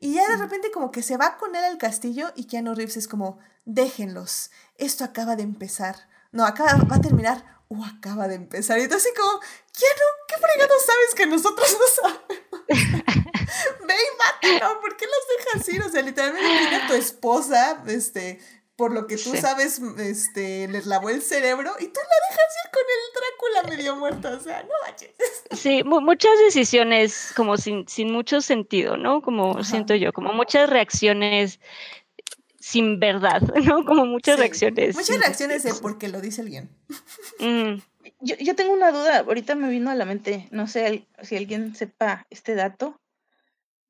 Y ya de repente como que se va con él al castillo y Keanu Reeves es como, déjenlos, esto acaba de empezar. No, acaba, va a terminar, o acaba de empezar. Y tú así como, Keanu, ¿qué fregado sabes que nosotros no sabemos? Ve y mátalo, ¿por qué los dejas ir? O sea, literalmente tiene a tu esposa, este, por lo que tú Sí. sabes, este, les lavó el cerebro y tú la dejas ir con el Drácula medio muerto. O sea, no manches. Sí, mu- muchas decisiones como sin, sin mucho sentido, ¿no? Como Ajá. siento yo, como muchas reacciones sin verdad, ¿no? Como muchas Sí, reacciones. Muchas sin reacciones de porque lo dice el guion. Mm, Yo, yo tengo una duda, ahorita me vino a la mente, no sé si alguien sepa este dato.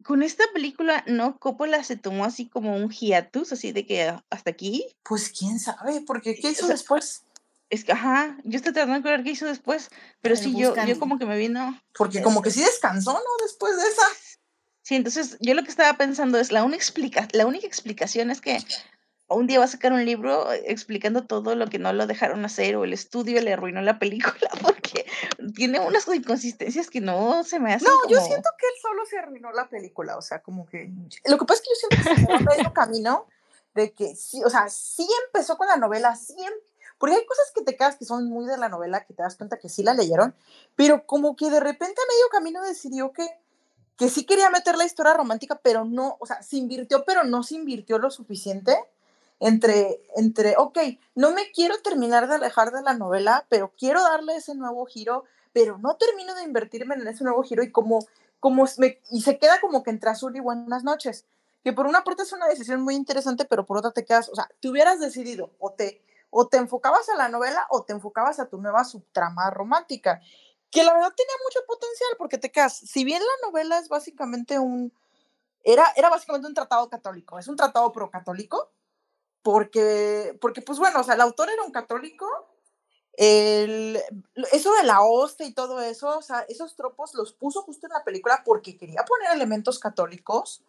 Con esta película, ¿no? Coppola se tomó así como un hiatus, así de que ah, hasta aquí. Pues quién sabe, porque ¿qué hizo O sea, después? Es que, ajá, yo estoy tratando de recordar qué hizo después, pero sí, yo, yo como que me vino. Porque como que sí descansó, ¿no? Después de esa. Sí, entonces yo lo que estaba pensando es, la, única explica la única explicación es que un día va a sacar un libro eh, explicando todo lo que no lo dejaron hacer o el estudio le arruinó la película porque tiene unas inconsistencias que no se me hacen No, yo como- siento que él solo se arruinó la película, o sea, como que... Lo que pasa es que yo siento que se el camino de que sí, o sea, sí empezó con la novela, sí, em- porque hay cosas que te quedas que son muy de la novela, que te das cuenta que sí la leyeron, pero como que de repente a medio camino decidió que, que sí quería meter la historia romántica, pero no, o sea, se invirtió, pero no se invirtió lo suficiente entre, entre, ok, no me quiero terminar de alejar de la novela, pero quiero darle ese nuevo giro, pero no termino de invertirme en ese nuevo giro y como, como me- y se queda como que entre azul y buenas noches, que por una parte es una decisión muy interesante, pero por otra te quedas, o sea, te hubieras decidido o te, o te enfocabas a la novela o te enfocabas a tu nueva subtrama romántica, que la verdad tenía mucho potencial porque te quedas, si bien la novela es básicamente un, era, era básicamente un tratado católico, es un tratado pro-católico, porque, porque pues bueno, o sea, el autor era un católico, el, eso de la hostia y todo eso, o sea, esos tropos los puso justo en la película porque quería poner elementos católicos.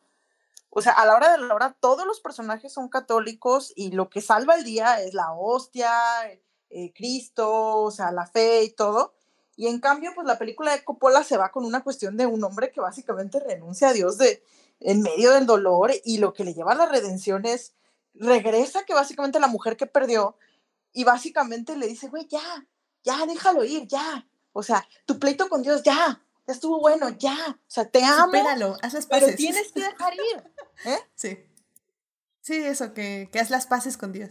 O sea, a la hora de la hora, todos los personajes son católicos y lo que salva el día es la hostia, eh, Cristo, o sea, la fe y todo. Y en cambio, pues la película de Coppola se va con una cuestión de un hombre que básicamente renuncia a Dios de, en medio del dolor y lo que le lleva a la redención es, regresa que básicamente la mujer que perdió y básicamente le dice, güey, ya, ya, déjalo ir, ya. O sea, tu pleito con Dios, ya, ya estuvo bueno, ya. O sea, te amo, Supéralo, haz las pero paces. tienes que dejar ir. ¿eh? Sí. Sí, eso, que, que haz las paces con Dios.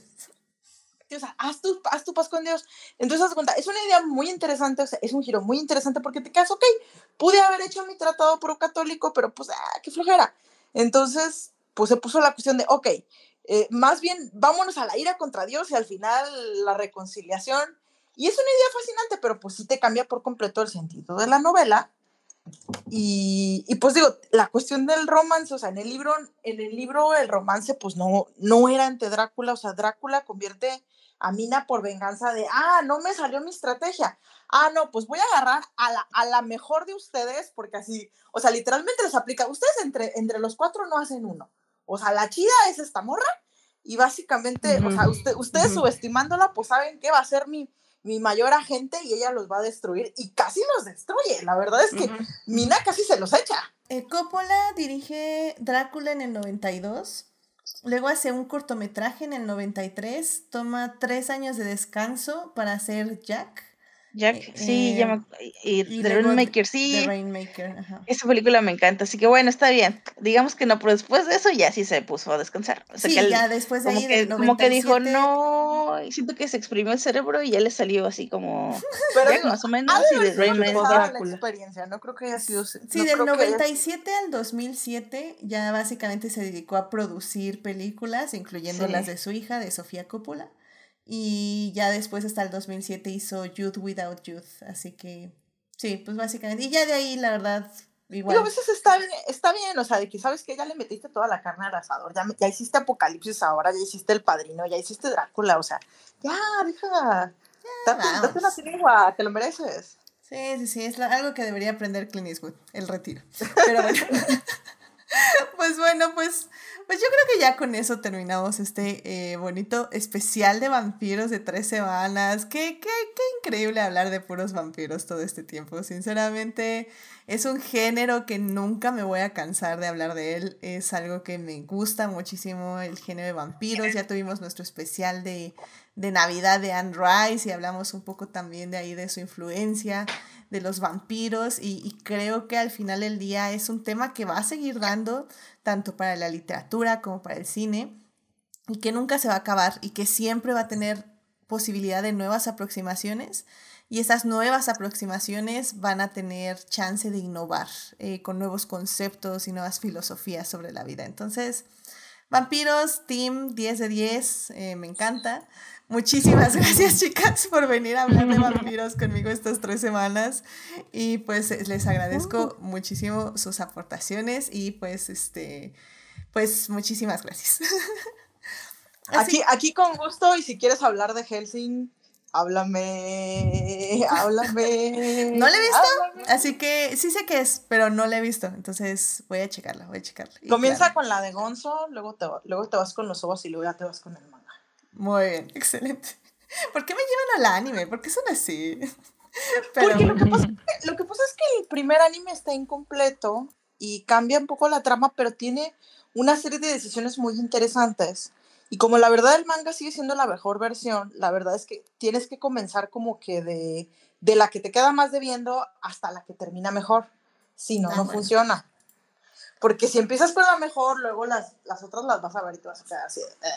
O sea, haz tu, haz tu paz con Dios. Entonces, haz cuenta, es una idea muy interesante, o sea, es un giro muy interesante porque te quedas, ok, pude haber hecho mi tratado pro-católico, pero pues, ah, qué flojera. Entonces, pues se puso la cuestión de, ok, eh, más bien vámonos a la ira contra Dios y al final la reconciliación. Y es una idea fascinante, pero pues sí te cambia por completo el sentido de la novela. Y, y, pues digo, la cuestión del romance, o sea, en el libro, en el libro el romance pues no, no era ante Drácula, o sea, Drácula convierte a Mina por venganza de, ah, no me salió mi estrategia, ah, no, pues voy a agarrar a la, a la mejor de ustedes, porque así, o sea, literalmente les aplica, ustedes entre, entre los cuatro no hacen uno, o sea, la chida es esta morra, y básicamente, o sea, usted, ustedes subestimándola, pues saben que va a ser mi, mi mayor agente y ella los va a destruir, y casi los destruye, la verdad es que. Mina casi se los echa. Eh, Coppola dirige Drácula en el 92. Luego hace un cortometraje en el 93. Toma tres años de descanso para hacer Jack. Jack, Eh, sí, eh, ya me- y y The Rainmaker, The sí, Rainmaker. Ajá. esa película me encanta, así que bueno, está bien, digamos que no, pero después de eso ya sí se puso a descansar, o sea Sí, que él ya después de como ahí que, como que dijo, 97, no, y siento que se exprimió el cerebro y ya le salió así como Pero Jack digo, más o menos, y sido Rainmaker pesada la Drácula. experiencia, no creo que haya sido... Sí, no del creo que haya- 97 al 2007 ya básicamente se dedicó a producir películas, incluyendo Sí. las de su hija, de Sofía Coppola. Y ya después hasta el 2007 hizo Youth Without Youth. Así que sí, pues básicamente. Y ya de ahí, la verdad, Igual. a veces está bien, está bien, o sea, de que sabes que ya le metiste toda la carne al asador, ya, ya hiciste Apocalipsis ahora, ya hiciste El Padrino, ya hiciste Drácula, o sea, ya, deja, date, date una tregua, te lo mereces. Sí, sí, sí, es algo que debería aprender Clint Eastwood, el retiro. Pero bueno. pues bueno, pues, pues yo creo que ya con eso terminamos este eh, bonito especial de vampiros de tres semanas. Qué, qué, qué increíble hablar de puros vampiros todo este tiempo. Sinceramente, es un género que nunca me voy a cansar de hablar de él. Es algo que me gusta muchísimo, el género de vampiros. Ya tuvimos nuestro especial de, de Navidad de Anne Rice y hablamos un poco también de ahí de su influencia de los vampiros y, creo que al final del día es un tema que va a seguir dando tanto para la literatura como para el cine y que nunca se va a acabar y que siempre va a tener posibilidad de nuevas aproximaciones y esas nuevas aproximaciones van a tener chance de innovar eh, con nuevos conceptos y nuevas filosofías sobre la vida. Entonces, vampiros, team 10 de 10, eh, me encanta. Muchísimas gracias, chicas, por venir a hablar de vampiros conmigo estas tres semanas. Y pues les agradezco muchísimo sus aportaciones y pues este, pues muchísimas gracias. Aquí, aquí con gusto, y si quieres hablar de Helsing, háblame, háblame. No le he visto, así que sí sé que es, pero no le he visto, entonces voy a checarla, voy a checarla. Comienza con la de Gonzo, luego te, luego te vas con los ojos y luego ya te vas con el. Muy bien, excelente. ¿Por qué me llevan al anime? ¿Por qué son así? Porque lo que, pasa es que, lo que pasa es que el primer anime está incompleto y cambia un poco la trama, pero tiene una serie de decisiones muy interesantes. Y como la verdad el manga sigue siendo la mejor versión, la verdad es que tienes que comenzar como que de, de la que te queda más debiendo hasta la que termina mejor. Si no, ah, no funciona. Porque si empiezas con la mejor, luego las, las otras las vas a ver y te vas a quedar así. Eh.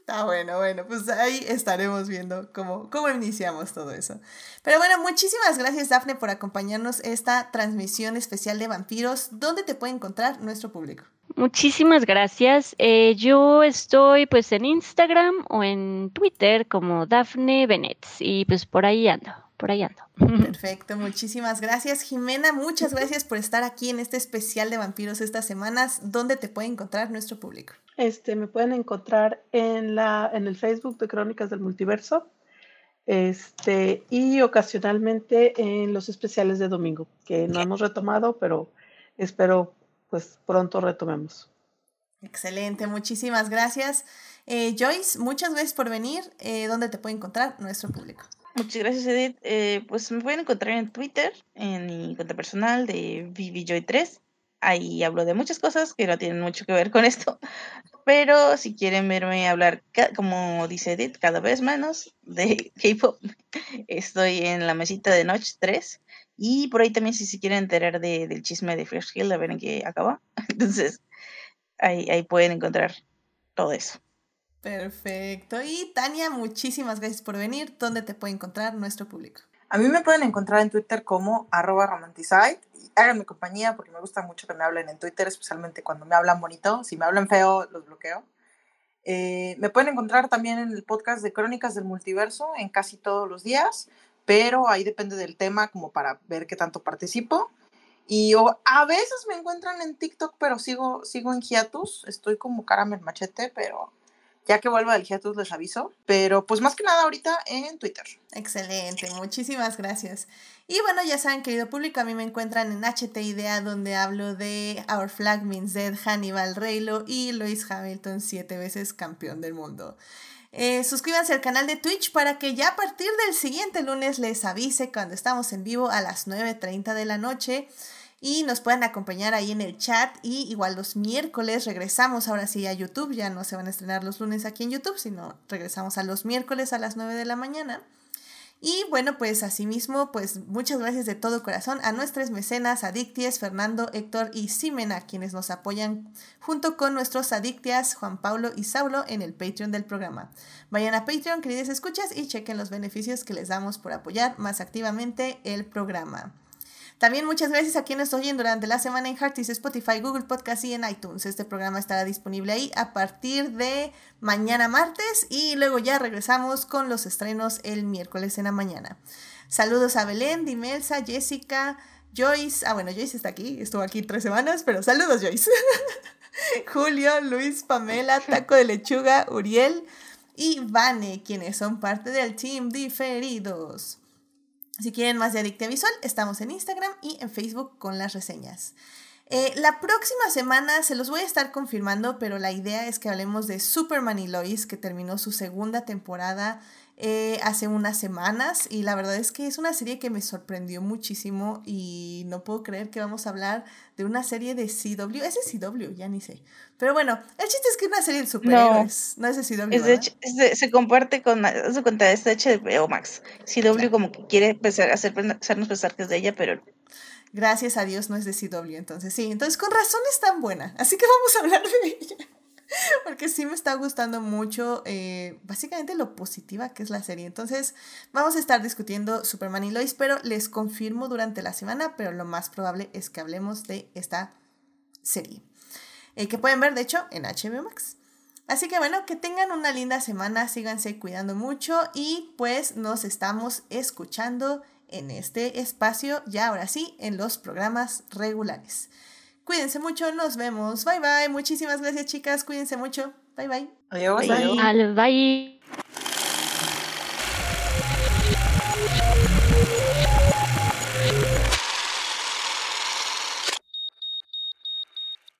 Está bueno, bueno, pues ahí estaremos viendo cómo, cómo iniciamos todo eso. Pero bueno, muchísimas gracias Dafne por acompañarnos esta transmisión especial de vampiros. ¿Dónde te puede encontrar nuestro público? Muchísimas gracias. Eh, yo estoy pues en Instagram o en Twitter como Dafne Bennett y pues por ahí ando por ahí ando. Perfecto, muchísimas gracias. Jimena, muchas gracias por estar aquí en este especial de vampiros estas semanas. ¿Dónde te puede encontrar nuestro público? Este, me pueden encontrar en, la, en el Facebook de Crónicas del Multiverso este, y ocasionalmente en los especiales de domingo, que no hemos retomado, pero espero pues pronto retomemos. Excelente, muchísimas gracias. Eh, Joyce, muchas gracias por venir. Eh, ¿Dónde te puede encontrar nuestro público? Muchas gracias, Edith. Eh, pues me pueden encontrar en Twitter, en mi cuenta personal de ViviJoy3. Ahí hablo de muchas cosas que no tienen mucho que ver con esto. Pero si quieren verme hablar, como dice Edith, cada vez menos de K-pop, estoy en la mesita de Notch 3. Y por ahí también, si se quieren enterar de, del chisme de Fresh Hill, a ver en qué acaba. Entonces, ahí pueden encontrar todo eso. Perfecto. Y Tania, muchísimas gracias por venir. ¿Dónde te puede encontrar nuestro público? A mí me pueden encontrar en Twitter como arroba romanticide. Háganme compañía porque me gusta mucho que me hablen en Twitter, especialmente cuando me hablan bonito. Si me hablan feo, los bloqueo. Eh, me pueden encontrar también en el podcast de Crónicas del Multiverso en casi todos los días, pero ahí depende del tema como para ver qué tanto participo. Y a veces me encuentran en TikTok, pero sigo, sigo en hiatus. Estoy como caramel machete, pero ya que vuelva del hiatus les aviso, pero pues más que nada ahorita en Twitter. Excelente, muchísimas gracias. Y bueno, ya saben, querido público, a mí me encuentran en HT Idea, donde hablo de Our Flag Means Dead, Hannibal Reylo y Lewis Hamilton, siete veces campeón del mundo. Eh, suscríbanse al canal de Twitch para que ya a partir del siguiente lunes les avise cuando estamos en vivo a las 9.30 de la noche y nos pueden acompañar ahí en el chat y igual los miércoles regresamos ahora sí a YouTube, ya no se van a estrenar los lunes aquí en YouTube, sino regresamos a los miércoles a las 9 de la mañana. Y bueno, pues asimismo, pues muchas gracias de todo corazón a nuestras mecenas, Adicties, Fernando, Héctor y Simena, quienes nos apoyan junto con nuestros Adictias, Juan Pablo y Saulo, en el Patreon del programa. Vayan a Patreon, queridas escuchas, y chequen los beneficios que les damos por apoyar más activamente el programa. También muchas gracias a quienes oyen durante la semana en Heartis, Spotify, Google Podcast y en iTunes. Este programa estará disponible ahí a partir de mañana martes y luego ya regresamos con los estrenos el miércoles en la mañana. Saludos a Belén, Dimelsa, Jessica, Joyce, ah bueno, Joyce está aquí, estuvo aquí tres semanas, pero saludos Joyce. Julio, Luis, Pamela, Taco de Lechuga, Uriel y Vane, quienes son parte del team diferidos. Si quieren más de Adictia Visual, estamos en Instagram y en Facebook con las reseñas. Eh, la próxima semana se los voy a estar confirmando, pero la idea es que hablemos de Superman y Lois, que terminó su segunda temporada eh, hace unas semanas y la verdad es que es una serie que me sorprendió muchísimo y no puedo creer que vamos a hablar de una serie de CW. Es de CW, ya ni sé. Pero bueno, el chiste es que es una serie de superhéroes, no, es de CW. Es se comparte con, su cuenta, es de HBO Max. CW como que quiere a hacer, hacernos pensar que es de ella, pero Gracias a Dios no es de CW, entonces sí, entonces con razón es tan buena, así que vamos a hablar de ella, porque sí me está gustando mucho eh, básicamente lo positiva que es la serie, entonces vamos a estar discutiendo Superman y Lois, pero les confirmo durante la semana, pero lo más probable es que hablemos de esta serie, eh, que pueden ver de hecho en HBO Max. Así que bueno, que tengan una linda semana, síganse cuidando mucho y pues nos estamos escuchando en este espacio, ya ahora sí, en los programas regulares. Cuídense mucho, nos vemos. Bye bye. Muchísimas gracias, chicas. Cuídense mucho. Bye bye. Adiós. Bye. bye.